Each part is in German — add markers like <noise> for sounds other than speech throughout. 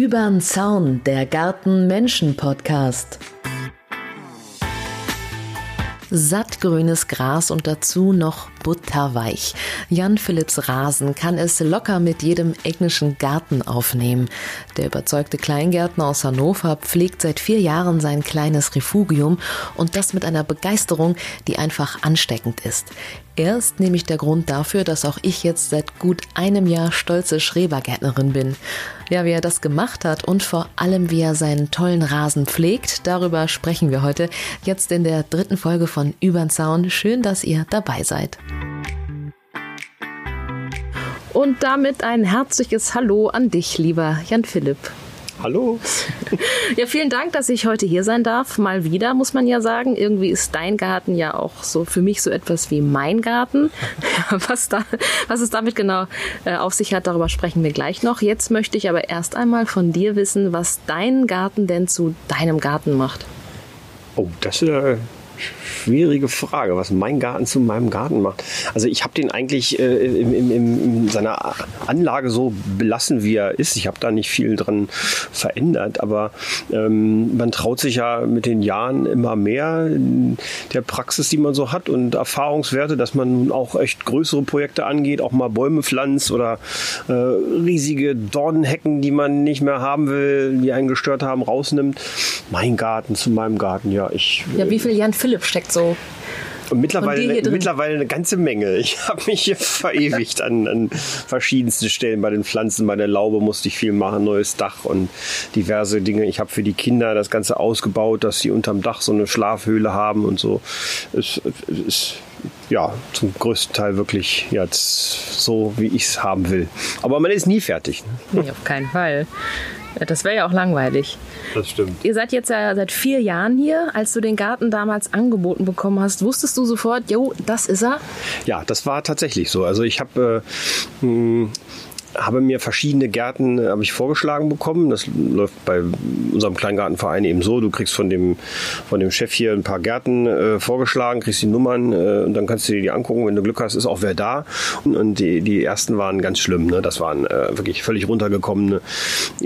Übern Zaun, der Garten-Menschen-Podcast. Sattgrünes Gras und dazu noch butterweich. Jan Philipps Rasen kann es locker mit jedem englischen Garten aufnehmen. Der überzeugte Kleingärtner aus Hannover pflegt seit vier Jahren sein kleines Refugium und das mit einer Begeisterung, die einfach ansteckend ist. Er ist nämlich der Grund dafür, dass auch ich jetzt seit gut einem Jahr stolze Schrebergärtnerin bin. Ja, wie er das gemacht hat und vor allem, wie er seinen tollen Rasen pflegt, darüber sprechen wir heute. Jetzt in der dritten Folge von Übern Zaun. Schön, dass ihr dabei seid. Und damit ein herzliches Hallo an dich, lieber Jan Philipp. Hallo. <laughs> Ja, vielen Dank, dass ich heute hier sein darf. Mal wieder, muss man ja sagen. Irgendwie ist dein Garten ja auch so für mich so etwas wie mein Garten. <laughs> Was, da, was es damit genau äh, auf sich hat, darüber sprechen wir gleich noch. Jetzt möchte ich aber erst einmal von dir wissen, was dein Garten denn zu deinem Garten macht. Oh, das ist äh, schwierige Frage, was mein Garten zu meinem Garten macht. Also ich habe den eigentlich äh, in, in, in, seiner Anlage so belassen, wie er ist. Ich habe da nicht viel dran verändert, aber ähm, man traut sich ja mit den Jahren immer mehr der Praxis, die man so hat und Erfahrungswerte, dass man nun auch echt größere Projekte angeht, auch mal Bäume pflanzt oder äh, riesige Dornenhecken, die man nicht mehr haben will, die einen gestört haben, rausnimmt. Mein Garten zu meinem Garten, ja. Ich, ja, wie viel Jan Philipp steckt so und mittlerweile, mittlerweile eine ganze Menge. <laughs> Ich habe mich hier verewigt an, an verschiedensten Stellen. Bei den Pflanzen, bei der Laube musste ich viel machen, neues Dach und diverse Dinge. Ich habe für die Kinder das Ganze ausgebaut, dass sie unterm Dach so eine Schlafhöhle haben und so. Es ist ja zum größten Teil wirklich jetzt so, wie ich es haben will. Aber man ist nie fertig. Ne? Nee, auf keinen Fall. Das wäre ja auch langweilig. Das stimmt. Ihr seid jetzt ja seit vier Jahren hier. Als du den Garten damals angeboten bekommen hast, wusstest du sofort, jo, das ist er? Ja, das war tatsächlich so. Also ich habe äh, hm, habe mir verschiedene Gärten äh, habe ich vorgeschlagen bekommen. Das läuft bei unserem Kleingartenverein eben so. Du kriegst von dem, von dem Chef hier ein paar Gärten äh, vorgeschlagen, kriegst die Nummern äh, und dann kannst du dir die angucken. Wenn du Glück hast, ist auch wer da. Und, und die, die ersten waren ganz schlimm. Ne? Das waren äh, wirklich völlig runtergekommene,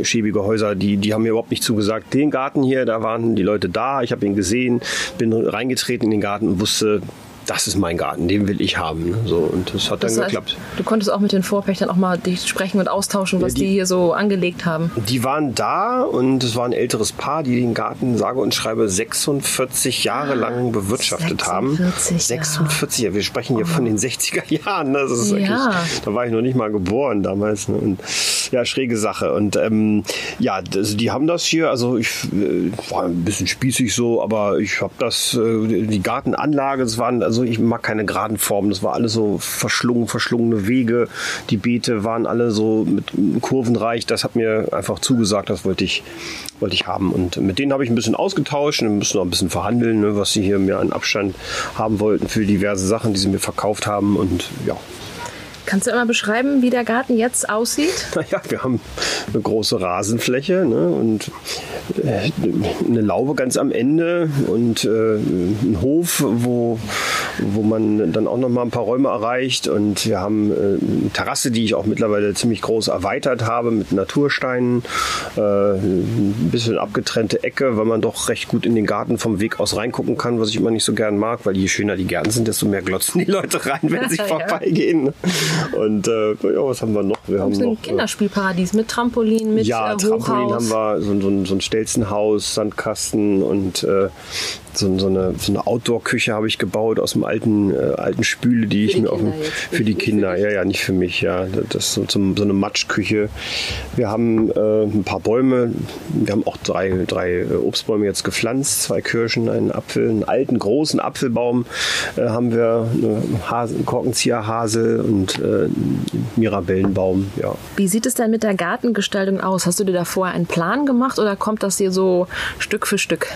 schäbige Häuser. Die, die haben mir überhaupt nicht zugesagt. Den Garten hier, da waren die Leute da. Ich habe ihn gesehen, bin reingetreten in den Garten und wusste, das ist mein Garten, den will ich haben. Ne? So, und das hat das dann heißt, geklappt. Du konntest auch mit den Vorpächtern auch mal sprechen und austauschen, was ja, die, die, hier so angelegt haben. Die waren da und es war ein älteres Paar, die den Garten, sage und schreibe, 46 Jahre lang bewirtschaftet 46 haben. 46 Jahre. Wir sprechen hier oh. von den 60er <laughs> Jahren. Das ist ja. wirklich, da war ich noch nicht mal geboren damals. Ne? Und, ja, schräge Sache. Und ähm, ja, also die haben das hier, also ich äh, war ein bisschen spießig so, aber ich habe das, äh, die Gartenanlage, es waren, also ich mag keine geraden Formen, das war alles so verschlungen, verschlungene Wege. Die Beete waren alle so mit kurvenreich, das hat mir einfach zugesagt, das wollte ich, wollte ich haben. Und mit denen habe ich ein bisschen ausgetauscht und müssen noch ein bisschen verhandeln, ne, was sie hier mir an Abstand haben wollten für diverse Sachen, die sie mir verkauft haben. Und ja, Kannst du immer beschreiben, wie der Garten jetzt aussieht? <laughs> Naja, wir haben eine große Rasenfläche ne, und äh, eine Laube ganz am Ende und äh, einen Hof, wo, wo man dann auch noch mal ein paar Räume erreicht. Und wir haben äh, eine Terrasse, die ich auch mittlerweile ziemlich groß erweitert habe mit Natursteinen, äh, ein bisschen abgetrennte Ecke, weil man doch recht gut in den Garten vom Weg aus reingucken kann, was ich immer nicht so gern mag, weil je schöner die Gärten sind, desto mehr glotzen die Leute rein, wenn sie <laughs> ja. vorbeigehen. Und äh, ja, was haben wir noch? Wir haben noch, ein äh, Kinderspielparadies mit Trampolin, mit ja, äh, Trampolin haben wir, so, so, so ein Stelzenhaus, Sandkasten und äh, so, so eine, so eine Outdoor-Küche habe ich gebaut aus dem alten, äh, alten Spüle, die für ich mir auf dem, für die Kinder, ja, ja, nicht für mich, ja. Das ist so, so eine Matschküche. Wir haben äh, ein paar Bäume, wir haben auch drei, drei äh, Obstbäume jetzt gepflanzt, zwei Kirschen, einen Apfel, einen alten großen Apfelbaum äh, haben wir, eine Hase, Korkenzieherhase und äh, Mirabellenbaum, ja. Wie sieht es denn mit der Gartengestaltung aus? Hast du dir da vorher einen Plan gemacht oder kommt das hier so Stück für Stück?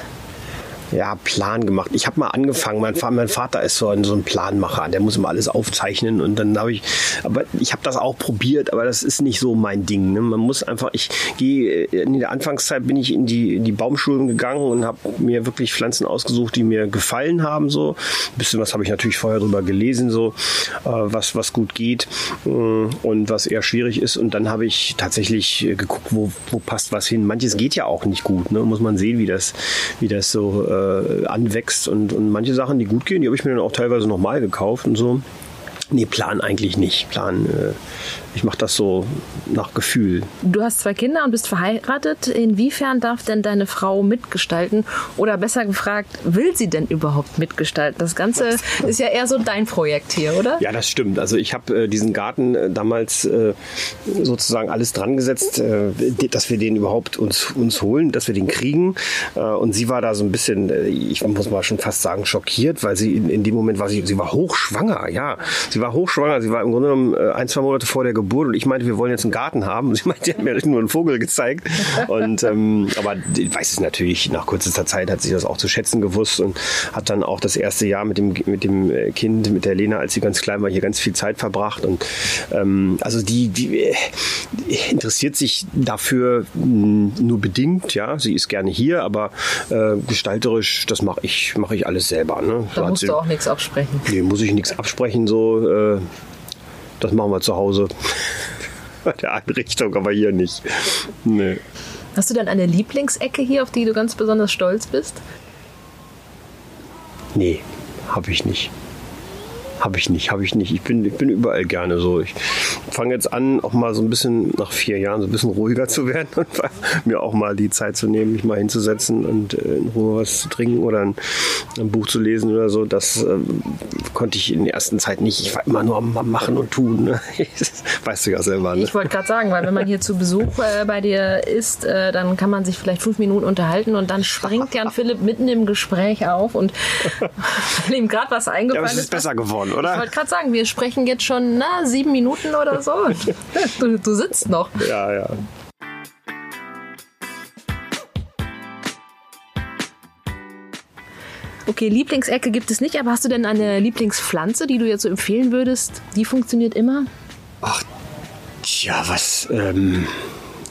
Ja, Plan gemacht. Ich habe mal angefangen, mein, mein, Vater ist so ein, so ein Planmacher, der muss immer alles aufzeichnen und dann habe ich, aber ich habe das auch probiert, aber das ist nicht so mein Ding. Ne? Man muss einfach, ich gehe, in der Anfangszeit bin ich in die, in die Baumschulen gegangen und habe mir wirklich Pflanzen ausgesucht, die mir gefallen haben. So. Ein bisschen was habe ich natürlich vorher drüber gelesen, so äh, was, was gut geht äh, und was eher schwierig ist. Und dann habe ich tatsächlich geguckt, wo, wo passt was hin. Manches geht ja auch nicht gut, ne? muss man sehen, wie das, wie das so äh, anwächst. Und, und manche Sachen, die gut gehen, die habe ich mir dann auch teilweise nochmal gekauft und so. Nee, Plan eigentlich nicht. Plan, äh, ich mache das so nach Gefühl. Du hast zwei Kinder und bist verheiratet. Inwiefern darf denn deine Frau mitgestalten? Oder besser gefragt, will sie denn überhaupt mitgestalten? Das Ganze ist ja eher so dein Projekt hier, oder? Ja, das stimmt. Also ich habe äh, diesen Garten äh, damals äh, sozusagen alles dran gesetzt, äh, dass wir den überhaupt uns, uns holen, dass wir den kriegen. Äh, und sie war da so ein bisschen, ich muss mal schon fast sagen, schockiert, weil sie in, in dem Moment war sie, sie war hochschwanger, ja. Sie war hochschwanger, sie war im Grunde genommen ein, zwei Monate vor der Geburt und ich meinte, wir wollen jetzt einen Garten haben. Und <laughs> sie meinte, sie hat mir nur einen Vogel gezeigt. Und ähm, aber ich weiß es natürlich, nach kürzester Zeit hat sie das auch zu schätzen gewusst und hat dann auch das erste Jahr mit dem, mit dem äh, Kind, mit der Lena, als sie ganz klein war, hier ganz viel Zeit verbracht. Und ähm, also die, die äh, interessiert sich dafür nur bedingt, ja. Sie ist gerne hier, aber äh, gestalterisch, das mache ich, mache ich alles selber. Ne? Da musst sie, du auch nichts absprechen. Nee, muss ich nichts absprechen, so. Äh, das machen wir zu Hause. <laughs> Bei der Einrichtung, aber hier nicht. Nee. Hast du denn eine Lieblingsecke hier, auf die du ganz besonders stolz bist? Nee, habe ich nicht. Habe ich nicht, habe ich nicht. Ich bin, ich bin überall gerne so. Ich fange jetzt an, auch mal so ein bisschen nach vier Jahren so ein bisschen ruhiger zu werden <laughs> und mir auch mal die Zeit zu nehmen, mich mal hinzusetzen und äh, in Ruhe was zu trinken oder ein, ein Buch zu lesen oder so. Das äh, konnte ich in der ersten Zeit nicht. Ich war immer nur am Machen und Tun. Ne? <laughs> weißt du ja selber. Ne? Ich wollte gerade sagen, weil wenn man hier zu Besuch äh, bei dir ist, äh, dann kann man sich vielleicht fünf Minuten unterhalten und dann springt Jan Philipp mitten im Gespräch auf und <laughs> weil ihm gerade was eingefallen ja, aber es ist. besser geworden schon, oder? Ich wollte gerade sagen, wir sprechen jetzt schon na, sieben Minuten oder so. du, du sitzt noch. Ja, ja. Okay, Lieblingsecke gibt es nicht, aber hast du denn eine Lieblingspflanze, die du jetzt so empfehlen würdest? Die funktioniert immer? Ach, tja, was. Ähm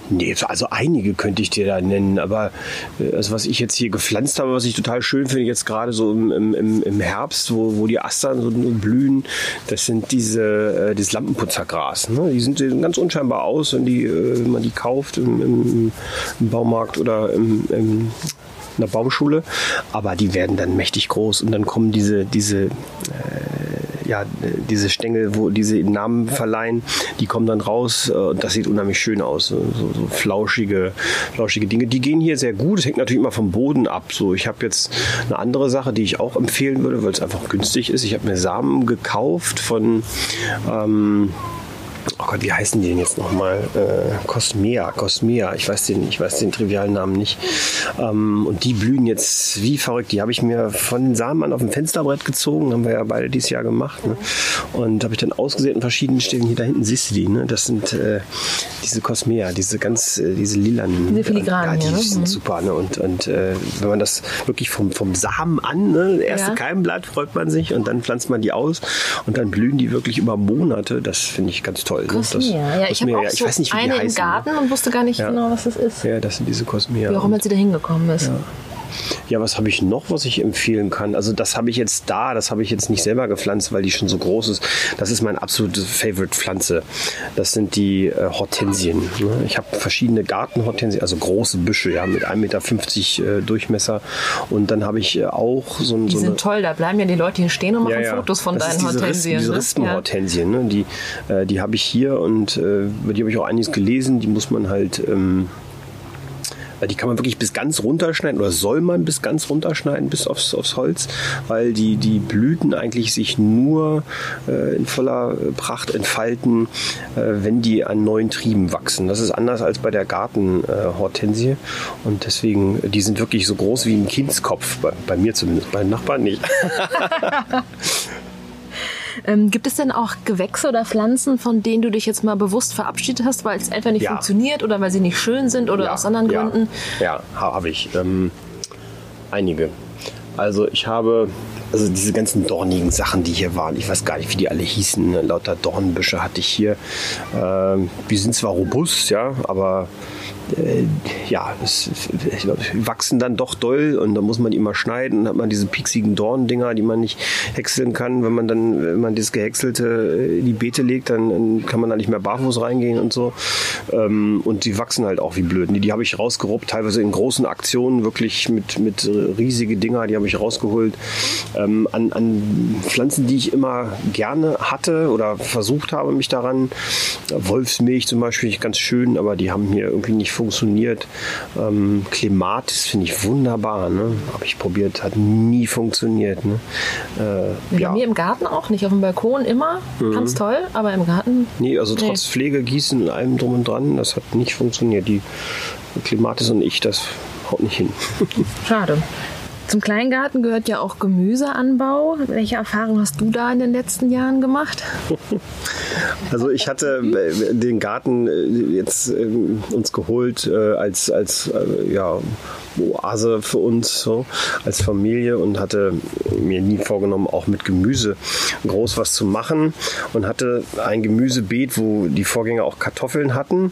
Nee, also einige könnte ich dir da nennen, aber äh, also was ich jetzt hier gepflanzt habe, was ich total schön finde, jetzt gerade so im, im, im Herbst, wo, wo die Astern so blühen, das sind diese, äh, dieses Lampenputzergras. Ne? Die, sind, ganz unscheinbar aus, wenn, die, äh, wenn man die kauft im, im, im Baumarkt oder im, im in der Baumschule, aber die werden dann mächtig groß und dann kommen diese, diese äh, ja, diese Stängel, wo diese Namen verleihen, die kommen dann raus äh, und das sieht unheimlich schön aus. So, so flauschige, flauschige Dinge. Die gehen hier sehr gut. Es hängt natürlich immer vom Boden ab. So, ich habe jetzt eine andere Sache, die ich auch empfehlen würde, weil es einfach günstig ist. Ich habe mir Samen gekauft von ähm, oh Gott, wie heißen die denn jetzt nochmal? Äh, Cosmea, Cosmea, ich weiß den, ich weiß den trivialen Namen nicht. Ähm, und die blühen jetzt wie verrückt. Die habe ich mir von den Samen an auf dem Fensterbrett gezogen, haben wir ja beide dieses Jahr gemacht. Ne? Und habe ich dann ausgesät in verschiedenen Stellen. Hier da hinten siehst du die, ne? Das sind äh, diese Cosmea, diese ganz, äh, diese lilanen. Diese filigranen, ja, die ne? sind mhm. super. Ne? Und, und äh, wenn man das wirklich vom, vom Samen an, ne? erste ja. Keimblatt freut man sich und dann pflanzt man die aus und dann blühen die wirklich über Monate. Das finde ich ganz toll. Cosmea. ja, ich habe auch ja, ich so weiß nicht, wie eine im Garten ne? und wusste gar nicht ja. genau, was das ist. Ja, das sind diese Cosmea. Wie auch immer sie da hingekommen ist. Ja. Ja, was habe ich noch, was ich empfehlen kann? Also das habe ich jetzt da, das habe ich jetzt nicht selber gepflanzt, weil die schon so groß ist. Das ist meine absolute Favorite-Pflanze. Das sind die äh, Hortensien. Ne? Ich habe verschiedene Gartenhortensien, also große Büsche, ja, mit 1,50 Meter äh, Durchmesser. Und dann habe ich äh, auch so, ein, die so sind toll, da bleiben ja die Leute hier stehen und machen ja, ja. Fotos von das deinen diese Hortensien. Riss, diese ne? Rispenhortensien, ne? die, äh, die habe ich hier und äh, über die habe ich auch einiges gelesen. Die muss man halt... Ähm, die kann man wirklich bis ganz runterschneiden oder soll man bis ganz runterschneiden, bis aufs, aufs Holz, weil die, die Blüten eigentlich sich nur äh, in voller Pracht entfalten, äh, wenn die an neuen Trieben wachsen. Das ist anders als bei der Gartenhortensie äh, und deswegen, die sind wirklich so groß wie ein Kindskopf, bei, bei mir zumindest, bei den Nachbarn nicht. <laughs> <laughs> Ähm, gibt es denn auch Gewächse oder Pflanzen, von denen du dich jetzt mal bewusst verabschiedet hast, weil es einfach nicht ja. funktioniert oder weil sie nicht schön sind oder ja, aus anderen ja, Gründen? Ja, habe ich. Ähm, einige. Also ich habe also diese ganzen dornigen Sachen, die hier waren, ich weiß gar nicht, wie die alle hießen. Ne? Lauter Dornbüsche hatte ich hier. Ähm, die sind zwar robust, ja, aber ja, es, wachsen dann doch doll und da muss man die immer schneiden. Dann hat man diese pieksigen Dorndinger, die man nicht häckseln kann. Wenn man dann, wenn man das Gehäckselte in die Beete legt, dann, dann kann man da nicht mehr barfuß reingehen und so. Ähm, und die wachsen halt auch wie blöd. Die, die habe ich rausgeruppt, teilweise in großen Aktionen, wirklich mit, mit riesige Dinger, die habe ich rausgeholt. Ähm, an, an Pflanzen, die ich immer gerne hatte oder versucht habe, mich daran. Wolfsmilch zum Beispiel, ganz schön, aber die haben hier irgendwie nicht funktioniert. Ähm, Klimatis finde ich wunderbar. Ne? Habe ich probiert, hat nie funktioniert. Ne? Äh, ja. Bei mir im Garten auch nicht. Auf dem Balkon immer mhm. ganz toll, aber im Garten. Nee, also trotz nee. Pflege, Gießen und allem drum und dran, das hat nicht funktioniert. Die Klimatis und ich, das haut nicht hin. Schade. Zum Kleingarten gehört ja auch Gemüseanbau. Welche Erfahrungen hast du da in den letzten Jahren gemacht? <laughs> Also ich hatte äh, den Garten äh, jetzt ähm, uns geholt äh, als, als ja, Oase für uns so als Familie und hatte mir nie vorgenommen, auch mit Gemüse groß was zu machen und hatte ein Gemüsebeet, wo die Vorgänger auch Kartoffeln hatten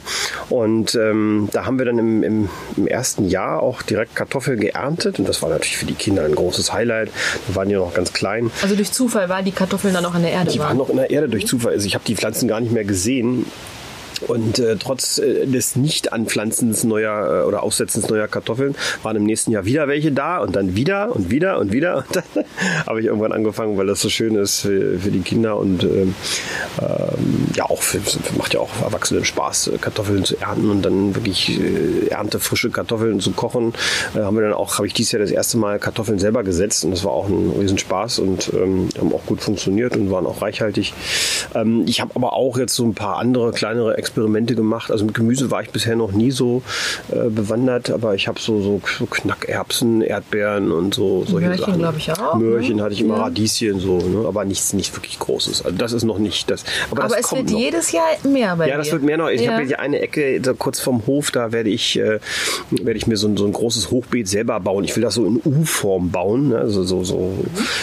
und ähm, da haben wir dann im, im, im, ersten Jahr auch direkt Kartoffeln geerntet und das war natürlich für die Kinder ein großes Highlight. Da waren die noch ganz klein. Also durch Zufall waren die Kartoffeln dann noch in der Erde? Die waren noch in der Erde durch Zufall. Also ich habe die Pflanzen gar nicht mehr gesehen und äh, trotz äh, des Nicht-Anpflanzens neuer äh, oder Aussetzens neuer Kartoffeln waren im nächsten Jahr wieder welche da und dann wieder und wieder und wieder. <laughs> Und dann habe ich irgendwann angefangen, weil das so schön ist für, für die Kinder und ähm, ähm, ja auch für, macht ja auch Erwachsenen Spaß, äh, Kartoffeln zu ernten und dann wirklich äh, erntefrische Kartoffeln zu kochen. Äh, haben wir dann auch, habe ich dieses Jahr das erste Mal Kartoffeln selber gesetzt und das war auch ein Riesenspaß und ähm, haben auch gut funktioniert und waren auch reichhaltig. Ähm, ich habe aber auch jetzt so ein paar andere kleinere Experimente gemacht. Also mit Gemüse war ich bisher noch nie so äh, bewandert, aber ich habe so, so, so, Knackerbsen, Erdbeeren und so solche Möhrchen, Sachen. glaube ich auch. Möhrchen ne? hatte ich immer, ja. Radieschen so, ne? aber nichts nicht wirklich Großes. Also das ist noch nicht das. Aber, aber es wird noch. jedes Jahr mehr bei Ja, das wird mehr noch. Ich ja. habe hier eine Ecke so kurz vom Hof, da werde ich, äh, werde ich mir so ein, so ein großes Hochbeet selber bauen. Ich will das so in U-Form bauen, ne? also so, so,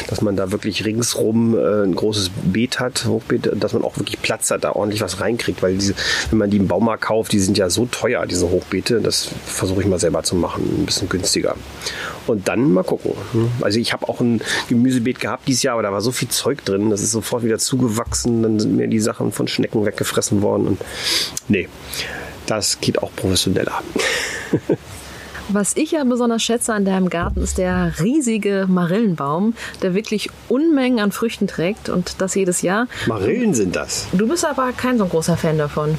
dass man da wirklich ringsrum äh, ein großes Beet hat, Hochbeet, dass man auch wirklich Platz hat, da ordentlich was reinkriegt, weil diese wenn man die im Baumarkt kauft, die sind ja so teuer, diese Hochbeete. Das versuche ich mal selber zu machen, ein bisschen günstiger. Und dann mal gucken. Also ich habe auch ein Gemüsebeet gehabt dieses Jahr, aber da war so viel Zeug drin, das ist sofort wieder zugewachsen. Dann sind mir die Sachen von Schnecken weggefressen worden. Und nee, das geht auch professioneller. <laughs> Was ich ja besonders schätze an deinem Garten ist der riesige Marillenbaum, der wirklich Unmengen an Früchten trägt und das jedes Jahr. Marillen sind das. Du bist aber kein so großer Fan davon.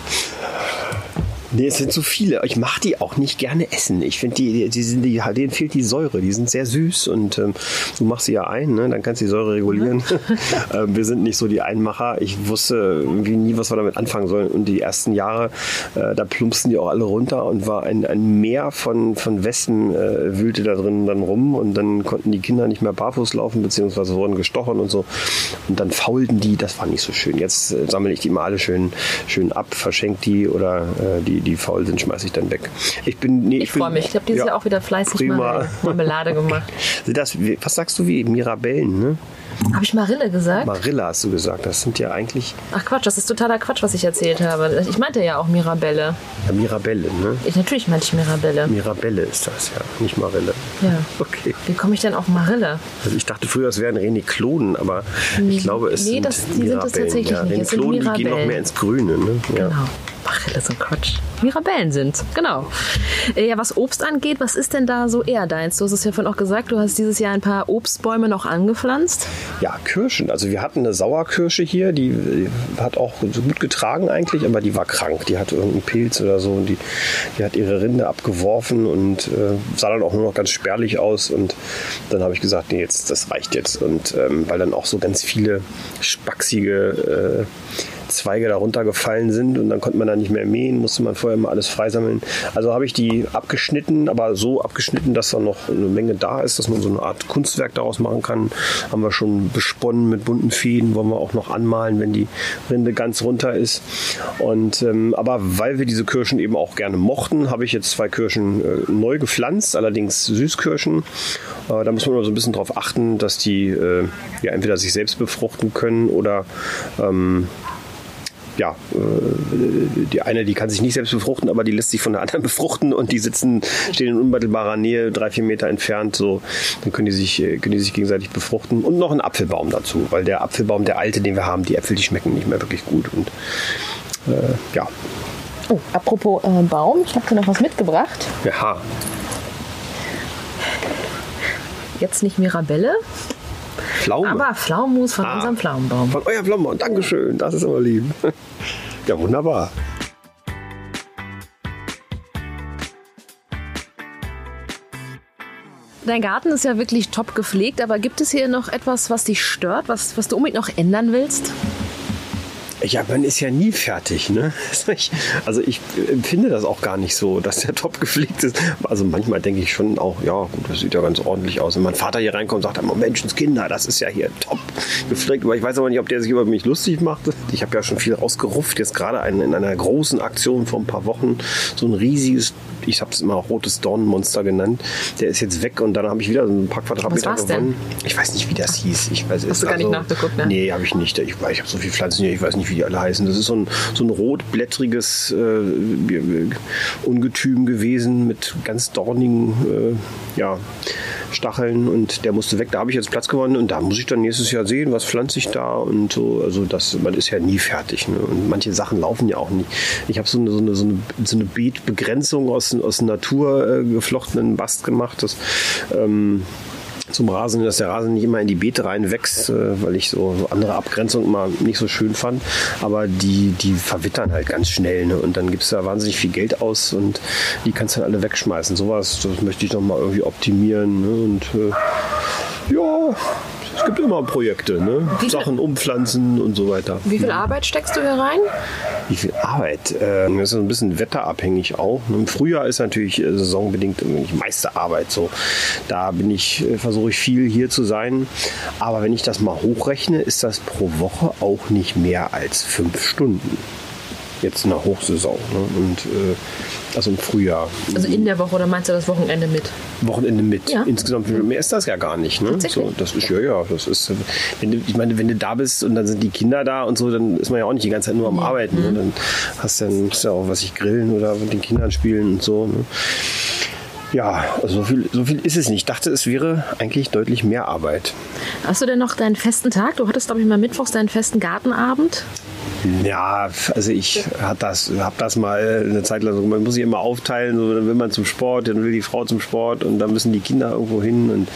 Nee, es sind zu viele. Ich mache die auch nicht gerne essen. Ich finde, die, die sind, die, denen fehlt die Säure. Die sind sehr süß und ähm, du machst sie ja ein, ne? dann kannst du die Säure regulieren. <laughs> ähm, wir sind nicht so die Einmacher. Ich wusste irgendwie nie, was wir damit anfangen sollen. Und die ersten Jahre, äh, da plumpsten die auch alle runter und war ein, ein Meer von, von Wespen äh, wühlte da drin dann rum und dann konnten die Kinder nicht mehr barfuß laufen, beziehungsweise wurden gestochen und so. Und dann faulten die, das war nicht so schön. Jetzt äh, sammle ich die mal alle schön, schön ab, verschenke die oder äh, die, die faul sind, schmeiße ich dann weg. Ich bin, nee, ich, ich freue mich. Ich habe dieses ja, Jahr auch wieder fleißig prima. Marmelade gemacht. <laughs> das, was sagst du wie Mirabellen, ne? Habe ich Marille gesagt? Marille hast du gesagt. Das sind ja eigentlich. Ach Quatsch, das ist totaler Quatsch, was ich erzählt habe. Ich meinte ja auch Mirabelle. Ja, Mirabelle, ne? Ich, natürlich meinte ich Mirabelle. Mirabelle ist das, ja. Nicht Marille. Ja. <laughs> Okay. Wie komme ich denn auf Marille? Also ich dachte früher, es wären Reniklonen, aber ich glaube, es nee, sind das, die sind das tatsächlich ja, nicht. Reniklonen, die gehen noch mehr ins Grüne, ne? Ja. Genau. Marille ist ein Quatsch. Mirabellen sind, genau. Äh, ja, was Obst angeht, was ist denn da so eher deins? Du hast es ja vorhin auch gesagt, du hast dieses Jahr ein paar Obstbäume noch angepflanzt. Ja, Kirschen. Also wir hatten eine Sauerkirsche hier, die hat auch so gut getragen eigentlich, aber die war krank. Die hatte irgendeinen Pilz oder so und die, die hat ihre Rinde abgeworfen und äh, sah dann auch nur noch ganz spärlich aus. Und dann habe ich gesagt, nee, jetzt, das reicht jetzt. Und ähm, weil dann auch so ganz viele spacksige äh, Zweige darunter gefallen sind und dann konnte man da nicht mehr mähen, musste man vorher mal alles freisammeln. Also habe ich die abgeschnitten, aber so abgeschnitten, dass da noch eine Menge da ist, dass man so eine Art Kunstwerk daraus machen kann. Haben wir schon besponnen mit bunten Fäden, wollen wir auch noch anmalen, wenn die Rinde ganz runter ist. Und ähm, aber weil wir diese Kirschen eben auch gerne mochten, habe ich jetzt zwei Kirschen äh, neu gepflanzt, allerdings Süßkirschen. Äh, da muss man immer so ein bisschen darauf achten, dass die äh, ja entweder sich selbst befruchten können oder ähm, ja, äh, die eine, die kann sich nicht selbst befruchten, aber die lässt sich von der anderen <laughs> befruchten und die sitzen, stehen in unmittelbarer Nähe, drei, vier Meter entfernt, so, dann können die sich, äh, können die sich gegenseitig befruchten und noch ein Apfelbaum dazu, weil der Apfelbaum, der alte, den wir haben, die Äpfel, die schmecken nicht mehr wirklich gut und äh, ja. Oh, apropos äh, Baum, ich habe dir noch was mitgebracht. Ja. Jetzt nicht Mirabelle, Pflaume. Aber Pflaumenmus von ah, unserem Pflaumenbaum. Von euer Pflaumenbaum. Dankeschön. Das ist aber lieb. <laughs> Ja, wunderbar. Dein Garten ist ja wirklich top gepflegt, aber gibt es hier noch etwas, was dich stört, was, was du unbedingt noch ändern willst? Ja, man ist ja nie fertig. Ne? <laughs> Also ich empfinde das auch gar nicht so, dass der top gepflegt ist. Also manchmal denke ich schon auch, ja gut, das sieht ja ganz ordentlich aus. Wenn mein Vater hier reinkommt und sagt, oh, Menschenskinder, das ist ja hier top gepflegt. Aber ich weiß aber nicht, ob der sich über mich lustig macht. Ich habe ja schon viel rausgerufft. Jetzt gerade in einer großen Aktion vor ein paar Wochen so ein riesiges ich habe es immer rotes Dornenmonster genannt. Der ist jetzt weg und dann habe ich wieder so ein paar Quadratmeter gewonnen. Denn? Ich weiß nicht, wie das hieß. Ich weiß, Hast du gar also, nicht nachgeguckt, ne? Nee, habe ich nicht. Ich, ich habe so viele Pflanzen hier, ich weiß nicht, wie die alle heißen. Das ist so ein, so ein rotblättriges äh, Ungetüm gewesen mit ganz dornigen äh, ja, Stacheln und der musste weg. Da habe ich jetzt Platz gewonnen und da muss ich dann nächstes Jahr sehen, was pflanze ich da und so. Also das, man ist ja nie fertig. Ne? Und manche Sachen laufen ja auch nicht. Ich habe so eine, so eine, so eine, so eine Beetbegrenzung aus, aus Natur äh, geflochtenen Bast gemacht. Das, ähm, zum Rasen, dass der Rasen nicht immer in die Beete reinwächst, äh, weil ich so, andere Abgrenzungen immer nicht so schön fand. Aber die, die verwittern halt ganz schnell. Ne? Und dann gibst du da wahnsinnig viel Geld aus und die kannst du dann alle wegschmeißen. Sowas, das möchte ich noch mal irgendwie optimieren. Ne? Und äh, ja, es gibt immer Projekte, ne? Sachen umpflanzen und so weiter. Wie viel Arbeit steckst du hier rein? Wie viel Arbeit? Äh, das ist ein bisschen wetterabhängig auch. Im Frühjahr ist natürlich äh, saisonbedingt die meiste Arbeit so. Da bin ich, äh, versuche ich viel hier zu sein. Aber wenn ich das mal hochrechne, ist das pro Woche auch nicht mehr als fünf Stunden jetzt in der Hochsaison. Ne? Und äh, also im Frühjahr. Also in der Woche oder meinst du das Wochenende mit? Wochenende mit. Ja. Insgesamt mehr ist das ja gar nicht. Ne? So, das ist ja ja, das ist. Wenn du, ich meine, wenn du da bist und dann sind die Kinder da und so, dann ist man ja auch nicht die ganze Zeit nur am. Arbeiten. Ne? Mhm. Ne? Dann hast du dann ja auch was ich grillen oder mit den Kindern spielen und so. Ne? Ja, also so viel, so viel ist es nicht. Ich dachte, es wäre eigentlich deutlich mehr Arbeit. Hast du denn noch deinen festen Tag? Du hattest, glaube ich, mal mittwochs deinen festen Gartenabend. Ja, also ich habe das, hab das mal eine Zeit lang so, man muss sich immer aufteilen, so, dann will man zum Sport, dann will die Frau zum Sport und dann müssen die Kinder irgendwo hin. Und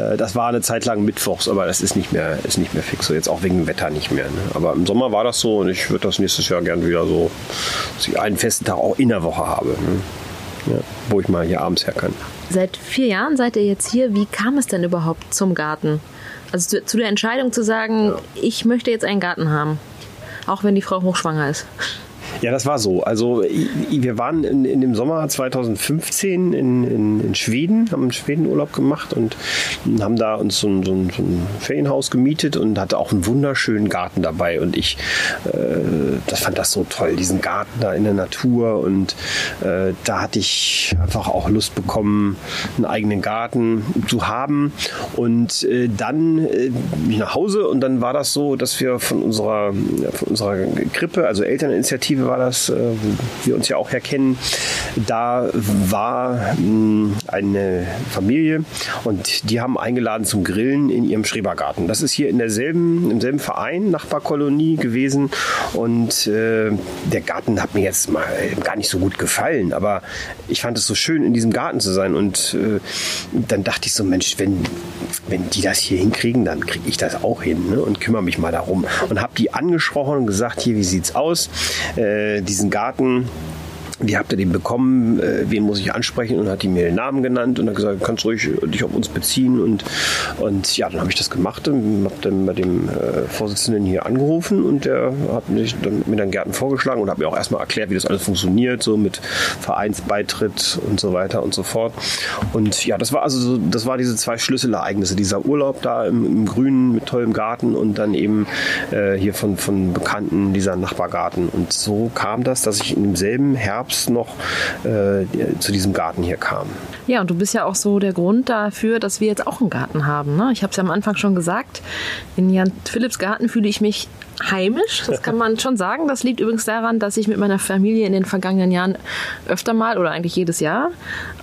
äh, das war eine Zeit lang mittwochs, aber das ist nicht mehr, ist nicht mehr fix, so jetzt auch wegen dem Wetter nicht mehr. Ne? Aber im Sommer war das so und ich würde das nächstes Jahr gern wieder so, dass ich einen festen Tag auch in der Woche habe. Ne? Ja, wo ich mal hier abends her kann. Seit vier Jahren seid ihr jetzt hier. Wie kam es denn überhaupt zum Garten? Also zu, zu der Entscheidung zu sagen, ja. ich möchte jetzt einen Garten haben auch wenn die Frau hochschwanger ist. Ja, das war so. Also wir waren in, in dem Sommer 2015 in, in, in, Schweden, haben einen Schwedenurlaub gemacht und haben da uns so ein, so, ein, so ein, Ferienhaus gemietet und hatte auch einen wunderschönen Garten dabei. Und ich äh, das fand das so toll, diesen Garten da in der Natur. Und äh, da hatte ich einfach auch Lust bekommen, einen eigenen Garten zu haben. Und äh, dann äh, bin ich nach Hause und dann war das so, dass wir von unserer, von unserer Krippe, also Elterninitiative, war das, äh, wo wir uns ja auch herkennen. Da war hm, eine Familie und die haben eingeladen zum Grillen in ihrem Schrebergarten. Das ist hier in derselben, im selben Verein, Nachbarkolonie gewesen und äh, der Garten hat mir jetzt mal gar nicht so gut gefallen, aber ich fand es so schön, in diesem Garten zu sein und äh, dann dachte ich so, Mensch, wenn, wenn die das hier hinkriegen, dann kriege ich das auch hin ne? und kümmere mich mal darum und habe die angesprochen und gesagt, hier, wie sieht's aus? Äh, diesen Garten wie habt ihr den bekommen, äh, wen muss ich ansprechen und hat die mir den Namen genannt und hat gesagt, kannst ruhig dich auf uns beziehen und, und ja, dann habe ich das gemacht und habe dann bei dem äh, Vorsitzenden hier angerufen und der hat mich dann, mir dann Gärten vorgeschlagen und hat mir auch erstmal erklärt, wie das alles funktioniert, so mit Vereinsbeitritt und so weiter und so fort. Und ja, das war also so, das war diese zwei Schlüsselereignisse, dieser Urlaub da im, im Grünen mit tollem Garten und dann eben äh, hier von, von Bekannten dieser Nachbargarten. Und so kam das, dass ich in demselben Herbst Herbst noch äh, zu diesem Garten hier kam. Ja, und du bist ja auch so der Grund dafür, dass wir jetzt auch einen Garten haben. Ne? Ich habe es ja am Anfang schon gesagt. In Jan Philipps Garten fühle ich mich heimisch. Das kann man schon sagen. Das liegt übrigens daran, dass ich mit meiner Familie in den vergangenen Jahren öfter mal oder eigentlich jedes Jahr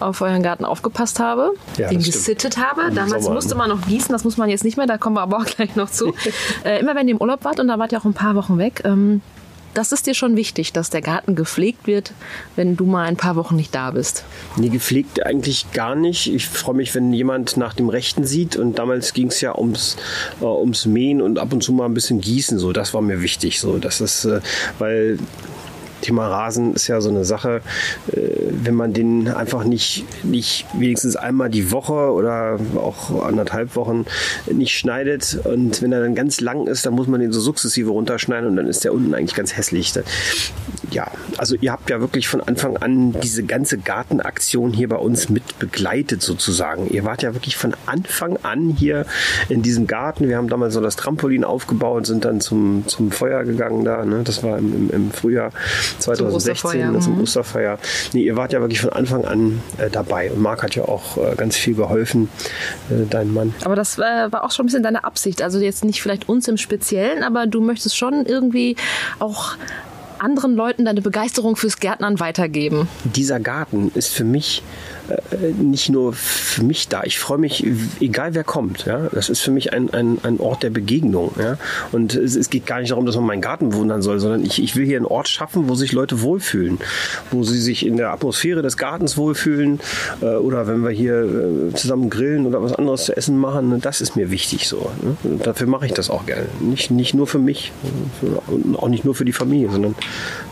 auf euren Garten aufgepasst habe, ja, den gesittet habe. Damals Sommer, musste man noch gießen, das muss man jetzt nicht mehr, da kommen wir aber auch gleich noch zu. <laughs> äh, immer wenn ihr im Urlaub wart und da wart ihr auch ein paar Wochen weg, ähm, das ist dir schon wichtig, dass der Garten gepflegt wird, wenn du mal ein paar Wochen nicht da bist. Nee, gepflegt eigentlich gar nicht. Ich freue mich, wenn jemand nach dem Rechten sieht. Und damals ging es ja ums, äh, ums Mähen und ab und zu mal ein bisschen Gießen. So, das war mir wichtig. So, das ist, äh, weil Thema Rasen ist ja so eine Sache, äh, wenn man den einfach nicht, nicht wenigstens einmal die Woche oder auch anderthalb Wochen nicht schneidet und wenn er dann ganz lang ist, dann muss man den so sukzessive runterschneiden und dann ist der unten eigentlich ganz hässlich. Ja, also ihr habt ja wirklich von Anfang an diese ganze Gartenaktion hier bei uns mit begleitet sozusagen. Ihr wart ja wirklich von Anfang an hier in diesem Garten. Wir haben damals so das Trampolin aufgebaut, sind dann zum, zum Feuer gegangen da. Ne? Das war im, im, im Frühjahr 2016 zum, zum mhm. Osterfeuer. Nee, ihr wart ja wirklich von Anfang an äh, dabei. Und Marc hat ja auch äh, ganz viel geholfen, äh, dein Mann. Aber das äh, war auch schon ein bisschen deine Absicht. Also jetzt nicht vielleicht uns im Speziellen, aber du möchtest schon irgendwie auch anderen Leuten deine Begeisterung fürs Gärtnern weitergeben. Dieser Garten ist für mich nicht nur für mich da. Ich freue mich, egal wer kommt. Ja? Das ist für mich ein, ein, ein Ort der Begegnung. Ja? Und es, es geht gar nicht darum, dass man meinen Garten bewundern soll, sondern ich, ich will hier einen Ort schaffen, wo sich Leute wohlfühlen. Wo sie sich in der Atmosphäre des Gartens wohlfühlen. Äh, oder wenn wir hier äh, zusammen grillen oder was anderes zu essen machen. Ne? Das ist mir wichtig so. Ne? Dafür mache ich das auch gerne. Nicht, nicht nur für mich, für, auch nicht nur für die Familie, sondern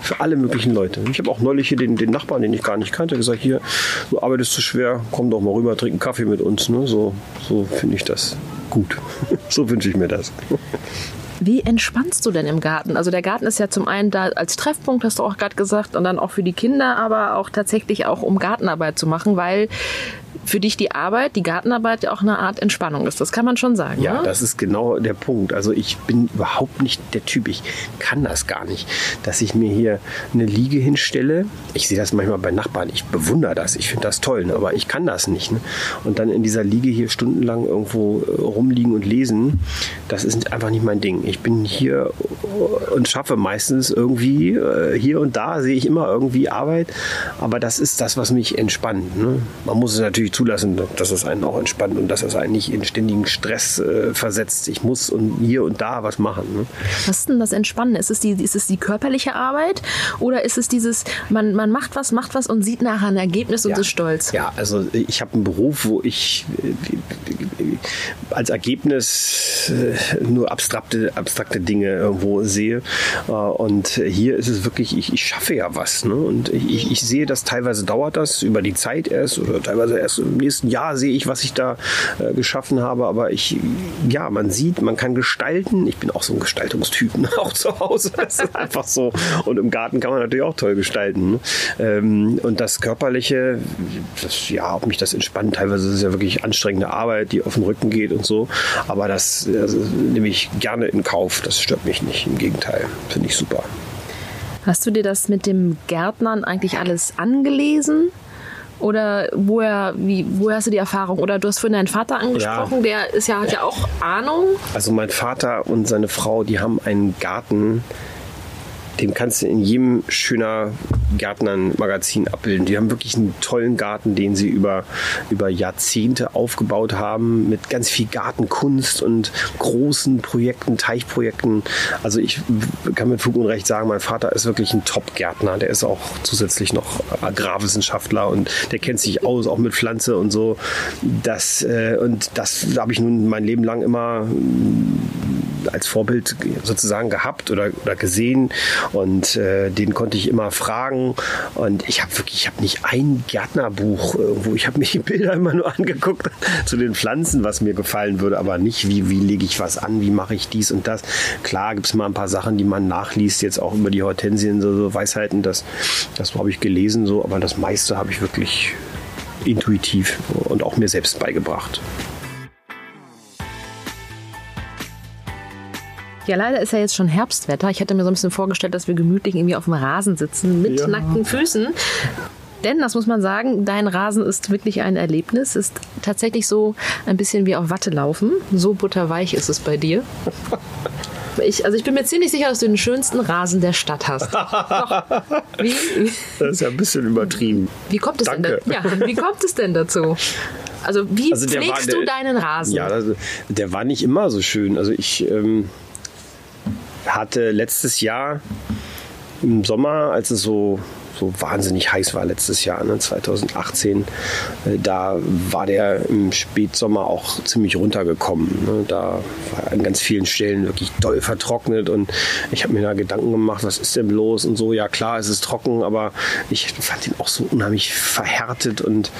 für alle möglichen Leute. Ich habe auch neulich hier den, den Nachbarn, den ich gar nicht kannte, gesagt, hier, du arbeitest ist zu schwer, komm doch mal rüber, trink einen Kaffee mit uns. Ne? So, so finde ich das gut. <laughs> so wünsche ich mir das. Wie entspannst du denn im Garten? Also der Garten ist ja zum einen da als Treffpunkt, hast du auch gerade gesagt, und dann auch für die Kinder, aber auch tatsächlich auch um Gartenarbeit zu machen, weil für dich die Arbeit, die Gartenarbeit ja auch eine Art Entspannung ist. Das kann man schon sagen. Ja, ne? das ist genau der Punkt. Also ich bin überhaupt nicht der Typ, ich kann das gar nicht, dass ich mir hier eine Liege hinstelle. Ich sehe das manchmal bei Nachbarn, ich bewundere das, ich finde das toll, ne? aber ich kann das nicht. Ne? Und dann in dieser Liege hier stundenlang irgendwo äh, rumliegen und lesen, das ist einfach nicht mein Ding. Ich bin hier und schaffe meistens irgendwie, äh, hier und da sehe ich immer irgendwie Arbeit, aber das ist das, was mich entspannt. Ne? Man muss es natürlich natürlich zulassen, dass es einen auch entspannt und dass es einen nicht in ständigen Stress äh, versetzt. Ich muss und hier und da was machen. Ne? Was ist denn das Entspannen? Ist es die, ist es die körperliche Arbeit oder ist es dieses, man, man macht was, macht was und sieht nachher ein Ergebnis und ja. ist stolz? Ja, also ich habe einen Beruf, wo ich äh, als Ergebnis äh, nur abstrakte, abstrakte Dinge irgendwo sehe. Äh, und hier ist es wirklich, ich, ich schaffe ja was. Ne? Und ich, ich sehe, dass teilweise dauert das über die Zeit erst oder teilweise erst im nächsten Jahr sehe ich, was ich da äh, geschaffen habe. Aber ich, ja, man sieht, man kann gestalten. Ich bin auch so ein Gestaltungstyp, ne? <laughs> auch zu Hause. Das ist einfach so. Und im Garten kann man natürlich auch toll gestalten. Ne? Ähm, und das Körperliche, das, ja, ob mich das entspannt, teilweise ist es ja wirklich anstrengende Arbeit, die auf den Rücken geht und so. Aber das also, nehme ich gerne in Kauf. Das stört mich nicht. Im Gegenteil, finde ich super. Hast du dir das mit dem Gärtnern eigentlich alles angelesen? Oder woher, wie, woher hast du die Erfahrung? Oder du hast vorhin deinen Vater angesprochen, ja. der ist ja, hat ja auch Ahnung. Also mein Vater und seine Frau, die haben einen Garten, den kannst du in jedem schöner Gärtnern-Magazin abbilden. Die haben wirklich einen tollen Garten, den sie über, über Jahrzehnte aufgebaut haben, mit ganz viel Gartenkunst und großen Projekten, Teichprojekten. Also ich kann mit Fug und Recht sagen, mein Vater ist wirklich ein Top-Gärtner. Der ist auch zusätzlich noch Agrarwissenschaftler und der kennt sich aus, auch mit Pflanze und so. Das, äh, und das habe ich nun mein Leben lang immer als Vorbild sozusagen gehabt oder, oder gesehen und äh, den konnte ich immer fragen und ich habe wirklich, ich habe nicht ein Gärtnerbuch irgendwo, ich habe mir die Bilder immer nur angeguckt <laughs> zu den Pflanzen, was mir gefallen würde, aber nicht wie, wie lege ich was an, wie mache ich dies und das. Klar gibt es mal ein paar Sachen, die man nachliest, jetzt auch über die Hortensien, so, so Weisheiten, das, das habe ich gelesen, so, aber das meiste habe ich wirklich intuitiv und auch mir selbst beigebracht. Ja, leider ist ja jetzt schon Herbstwetter. Ich hätte mir so ein bisschen vorgestellt, dass wir gemütlich irgendwie auf dem Rasen sitzen mit ja. nackten Füßen. Denn, das muss man sagen, dein Rasen ist wirklich ein Erlebnis. Ist tatsächlich so ein bisschen wie auf Watte laufen. So butterweich ist es bei dir. <laughs> Ich, also ich bin mir ziemlich sicher, dass du den schönsten Rasen der Stadt hast. <laughs> Doch. Wie? Das ist ja ein bisschen übertrieben. Wie kommt es, Danke. Denn, ja, wie kommt es denn dazu? Also wie also pflegst war, der, du deinen Rasen? Ja, also, der war nicht immer so schön. Also ich ähm, hatte letztes Jahr im Sommer, als es so so wahnsinnig heiß war letztes Jahr, ne, 2018. Äh, da war der im Spätsommer auch ziemlich runtergekommen. Ne. Da war an ganz vielen Stellen wirklich doll vertrocknet und ich habe mir da Gedanken gemacht, was ist denn los und so. Ja klar, es ist trocken, aber ich fand ihn auch so unheimlich verhärtet und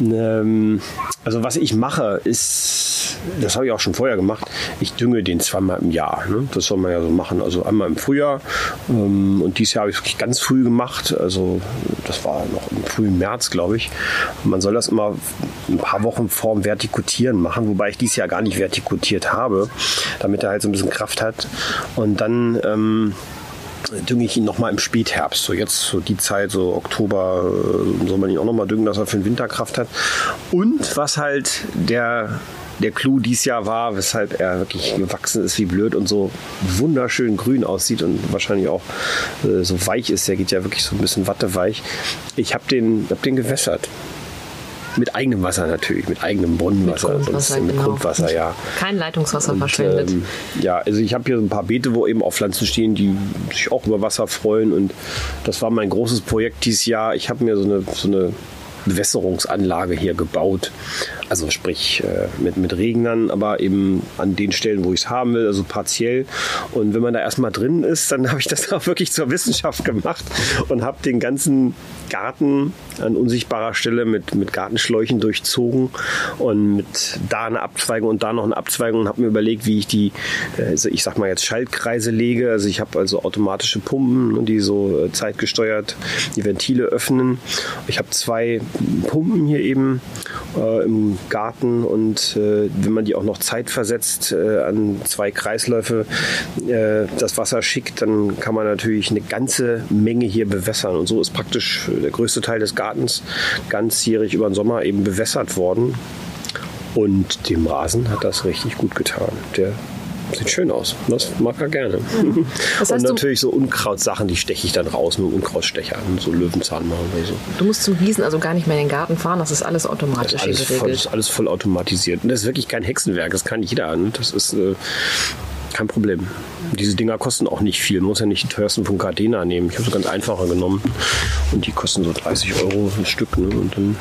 ähm, also was ich mache ist, das habe ich auch schon vorher gemacht, ich dünge den zweimal im Jahr. Ne. Das soll man ja so machen. Also einmal im Frühjahr ähm, und dieses Jahr habe ich es wirklich ganz früh gemacht. Also das war noch im frühen März, glaube ich. Man soll das immer ein paar Wochen vorm Vertikutieren machen, wobei ich dies Jahr gar nicht vertikutiert habe, damit er halt so ein bisschen Kraft hat. Und dann ähm, dünge ich ihn nochmal im Spätherbst. So jetzt so die Zeit, so Oktober, äh, soll man ihn auch nochmal düngen, dass er für den Winter Kraft hat. Und was halt der der Clou dieses Jahr war, weshalb er wirklich gewachsen ist wie blöd und so wunderschön grün aussieht und wahrscheinlich auch äh, so weich ist. Der geht ja wirklich so ein bisschen watteweich. Ich habe den, hab den gewässert. Mit eigenem Wasser natürlich, mit eigenem Brunnenwasser. Mit Grundwasser, mit genau. Grundwasser ja. Kein Leitungswasser und, verschwendet. Ähm, ja, also ich habe hier ein paar Beete, wo eben auch Pflanzen stehen, die sich auch über Wasser freuen. Und das war mein großes Projekt dieses Jahr. Ich habe mir so eine, so eine Bewässerungsanlage hier gebaut. Also sprich äh, mit, mit Regnern, aber eben an den Stellen, wo ich es haben will, also partiell. Und wenn man da erstmal drin ist, dann <laughs> habe ich das auch wirklich zur Wissenschaft gemacht und habe den ganzen Garten an unsichtbarer Stelle mit, mit Gartenschläuchen durchzogen und mit da eine Abzweigung und da noch eine Abzweigung und habe mir überlegt, wie ich die, also ich sag mal jetzt Schaltkreise lege. Also ich habe also automatische Pumpen, die so äh, zeitgesteuert die Ventile öffnen. Ich habe zwei Pumpen hier eben äh, im Garten und äh, wenn man die auch noch zeitversetzt äh, an zwei Kreisläufe äh, das Wasser schickt, dann kann man natürlich eine ganze Menge hier bewässern. Und so ist praktisch der größte Teil des Gartens ganzjährig über den Sommer eben bewässert worden. Und dem Rasen hat das richtig gut getan. Der Sieht schön aus. Das mag er gerne. Mhm. <laughs> Und natürlich so Unkrautsachen, die steche ich dann raus mit dem Unkrautstecher. So Löwenzahn machen oder so. Du musst zum Gießen also gar nicht mehr in den Garten fahren. Das ist alles automatisch das ist alles, voll, das ist alles voll automatisiert. Und das ist wirklich kein Hexenwerk. Das kann jeder. Ne? Das ist... Äh, kein Problem. Diese Dinger kosten auch nicht viel. Man muss ja nicht die teuersten von Gardena nehmen. Ich habe so ganz einfache genommen. Und die kosten so 30 Euro ein Stück. Ne? Und dann,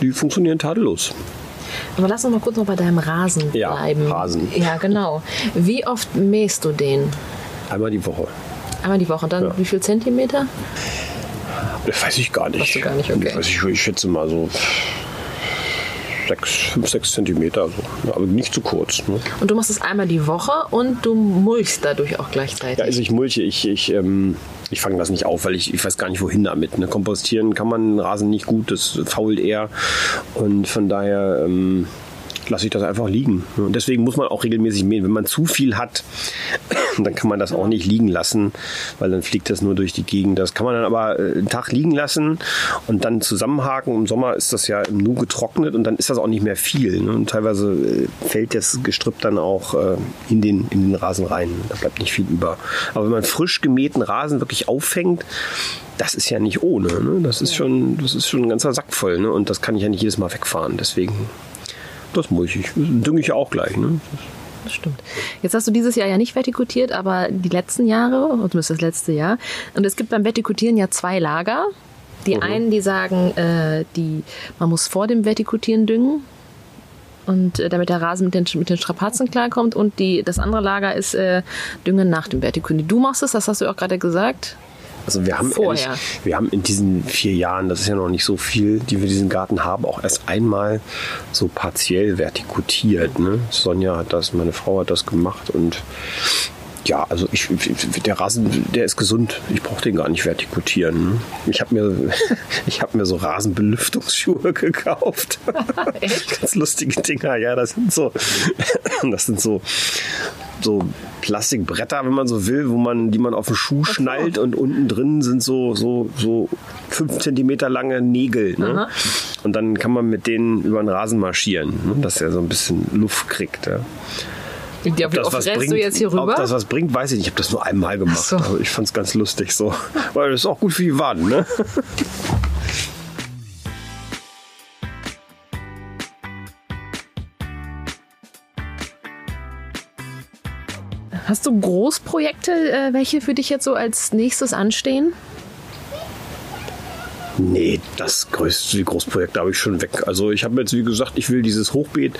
die funktionieren tadellos. Aber lass uns mal kurz noch bei deinem Rasen ja, bleiben. Rasen. Ja, genau. Wie oft mähst du den? Einmal die Woche. Einmal die Woche. Und dann ja. wie viel Zentimeter? Das weiß ich gar nicht. Weißt du gar nicht, okay. Ich, ich schätze mal so 6, 5, 6 Zentimeter. So. Aber nicht zu kurz. Ne? Und du machst es einmal die Woche und du mulchst dadurch auch gleichzeitig. Ja, also ich mulche. Ich, ich, ähm, ich fange das nicht auf, weil ich, ich weiß gar nicht, wohin damit. Ne? Kompostieren kann man Rasen nicht gut, das fault eher. Und von daher ähm, lasse ich das einfach liegen. Und deswegen muss man auch regelmäßig mähen. Wenn man zu viel hat, <coughs> dann kann man das auch nicht liegen lassen, weil dann fliegt das nur durch die Gegend. Das kann man dann aber äh, einen Tag liegen lassen und dann zusammenhaken. Im Sommer ist das ja im Nu getrocknet und dann ist das auch nicht mehr viel. Ne? Und teilweise äh, fällt das Gestrüpp dann auch äh, in, den, in den Rasen rein. Da bleibt nicht viel über. Aber wenn man frisch gemähten Rasen wirklich auffängt, das ist ja nicht ohne. Ne? Das, ist schon, das ist schon ein ganzer Sack voll. Ne? Und das kann ich ja nicht jedes Mal wegfahren. Deswegen, das muss ich. Dünge ich ja auch gleich. Ne? das stimmt. Jetzt hast du dieses Jahr ja nicht vertikutiert, aber die letzten Jahre, zumindest das letzte Jahr. Und es gibt beim Vertikutieren ja zwei Lager. Die mhm. einen, die sagen, äh, die, man muss vor dem Vertikutieren düngen. und äh, damit der Rasen mit den, mit den Strapazen klarkommt. Und die, das andere Lager ist äh, Düngen nach dem Vertikuni. Du machst es, das hast du auch gerade gesagt. Also wir haben, ehrlich, wir haben in diesen vier Jahren, das ist ja noch nicht so viel, die wir diesen Garten haben, auch erst einmal so partiell vertikutiert. Ne? Sonja hat das, meine Frau hat das gemacht und ja, also ich, der Rasen, der ist gesund. Ich brauche den gar nicht vertikutieren. Ich habe mir, <laughs> ich habe mir so Rasenbelüftungsschuhe <laughs> gekauft. <laughs> Ganz lustige Dinger. Ja, das sind so, das sind so, so Plastikbretter, wenn man so will, wo man, die man auf den Schuh schnallt und unten drin sind so, so, so fünf Zentimeter lange Nägel. Ne? Und dann kann man mit denen über den Rasen marschieren, ne? dass er so ein bisschen Luft kriegt. Ja. Ja, wie oft rennst bringt, du jetzt hier rüber? Ob das was bringt, weiß ich nicht. Ich habe das nur einmal gemacht. So. Aber ich fand es ganz lustig so. Weil das ist auch gut für die Waden, ne? Hast du Großprojekte, äh, welche für dich jetzt so als nächstes anstehen? Nee, das größte die Großprojekte habe ich schon weg. Also ich habe jetzt, wie gesagt, ich will dieses Hochbeet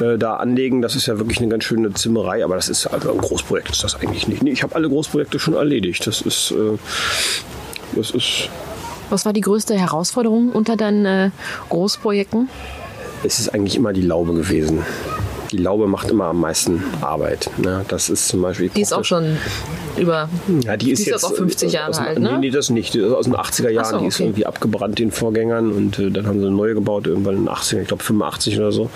äh, da anlegen. Das ist ja wirklich eine ganz schöne Zimmerei, aber das ist also ein Großprojekt ist das eigentlich nicht. Nee, ich habe alle Großprojekte schon erledigt. Das ist, äh, das ist. Was war die größte Herausforderung unter deinen äh, Großprojekten? Es ist eigentlich immer die Laube gewesen die Laube macht immer am meisten Arbeit. Ne? Das ist zum Beispiel. Die ist auch schon über. Ja, die ist, die ist jetzt auch 50 Jahre alt, ne? Nee, nee, das nicht. Die ist aus den 80er Jahren. So, okay. Die ist irgendwie abgebrannt den Vorgängern und äh, dann haben sie eine neue gebaut, irgendwann in den 80er, ich glaube 85 oder so.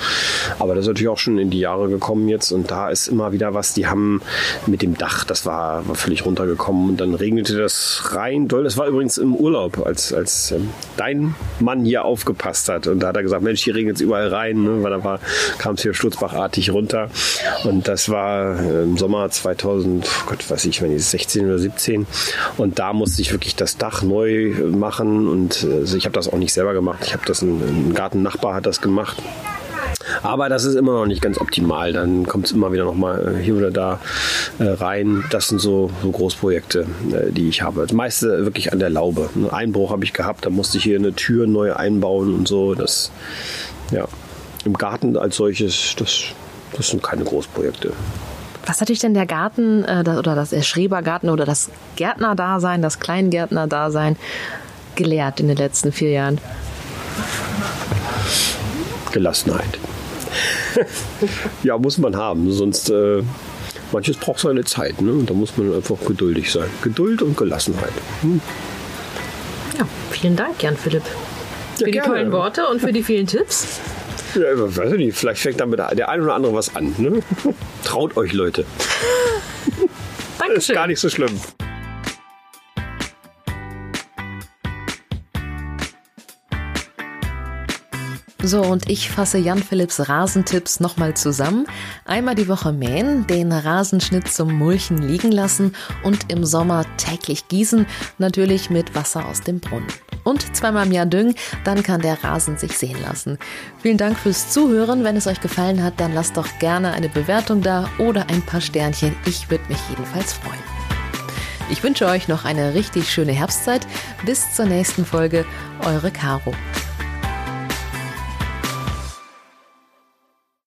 Aber das ist natürlich auch schon in die Jahre gekommen jetzt und da ist immer wieder was. Die haben mit dem Dach, das war, war völlig runtergekommen und dann regnete das rein doll. Das war übrigens im Urlaub, als, als ähm, dein Mann hier aufgepasst hat und da hat er gesagt, Mensch, hier regnet es überall rein, ne? weil da kam es hier sturzbachartig runter und das war äh, im Sommer 2000, Gott weiß ich, wenn ich 16 oder 17 und da musste ich wirklich das Dach neu machen und also ich habe das auch nicht selber gemacht. Ich habe das, ein, ein Gartennachbar hat das gemacht. Aber das ist immer noch nicht ganz optimal. Dann kommt es immer wieder noch mal äh, hier oder da äh, rein. Das sind so, so Großprojekte, äh, die ich habe. Das meiste wirklich an der Laube. Einen Einbruch habe ich gehabt. Da musste ich hier eine Tür neu einbauen und so. Das, ja, im Garten als solches, das, das sind keine Großprojekte. Was hat dich denn der Garten äh, oder das Schrebergarten oder das Gärtnerdasein, das Kleingärtnerdasein gelehrt in den letzten vier Jahren? Gelassenheit. <laughs> ja, muss man haben. Sonst äh, manches braucht seine Zeit. Ne? Und da muss man einfach geduldig sein. Geduld und Gelassenheit. Hm. Ja, vielen Dank, Jan Philipp. Für ja, die gerne. tollen Worte und für die vielen Tipps. Ja, weiß ich nicht, vielleicht fängt damit der ein oder andere was an. Ne? Traut euch, Leute. Dankeschön. Ist gar nicht so schlimm. So, und ich fasse Jan Philipps Rasentipps nochmal zusammen. Einmal die Woche mähen, den Rasenschnitt zum Mulchen liegen lassen und im Sommer täglich gießen, natürlich mit Wasser aus dem Brunnen. Und zweimal im Jahr düngen, dann kann der Rasen sich sehen lassen. Vielen Dank fürs Zuhören. Wenn es euch gefallen hat, dann lasst doch gerne eine Bewertung da oder ein paar Sternchen. Ich würde mich jedenfalls freuen. Ich wünsche euch noch eine richtig schöne Herbstzeit. Bis zur nächsten Folge. Eure Caro.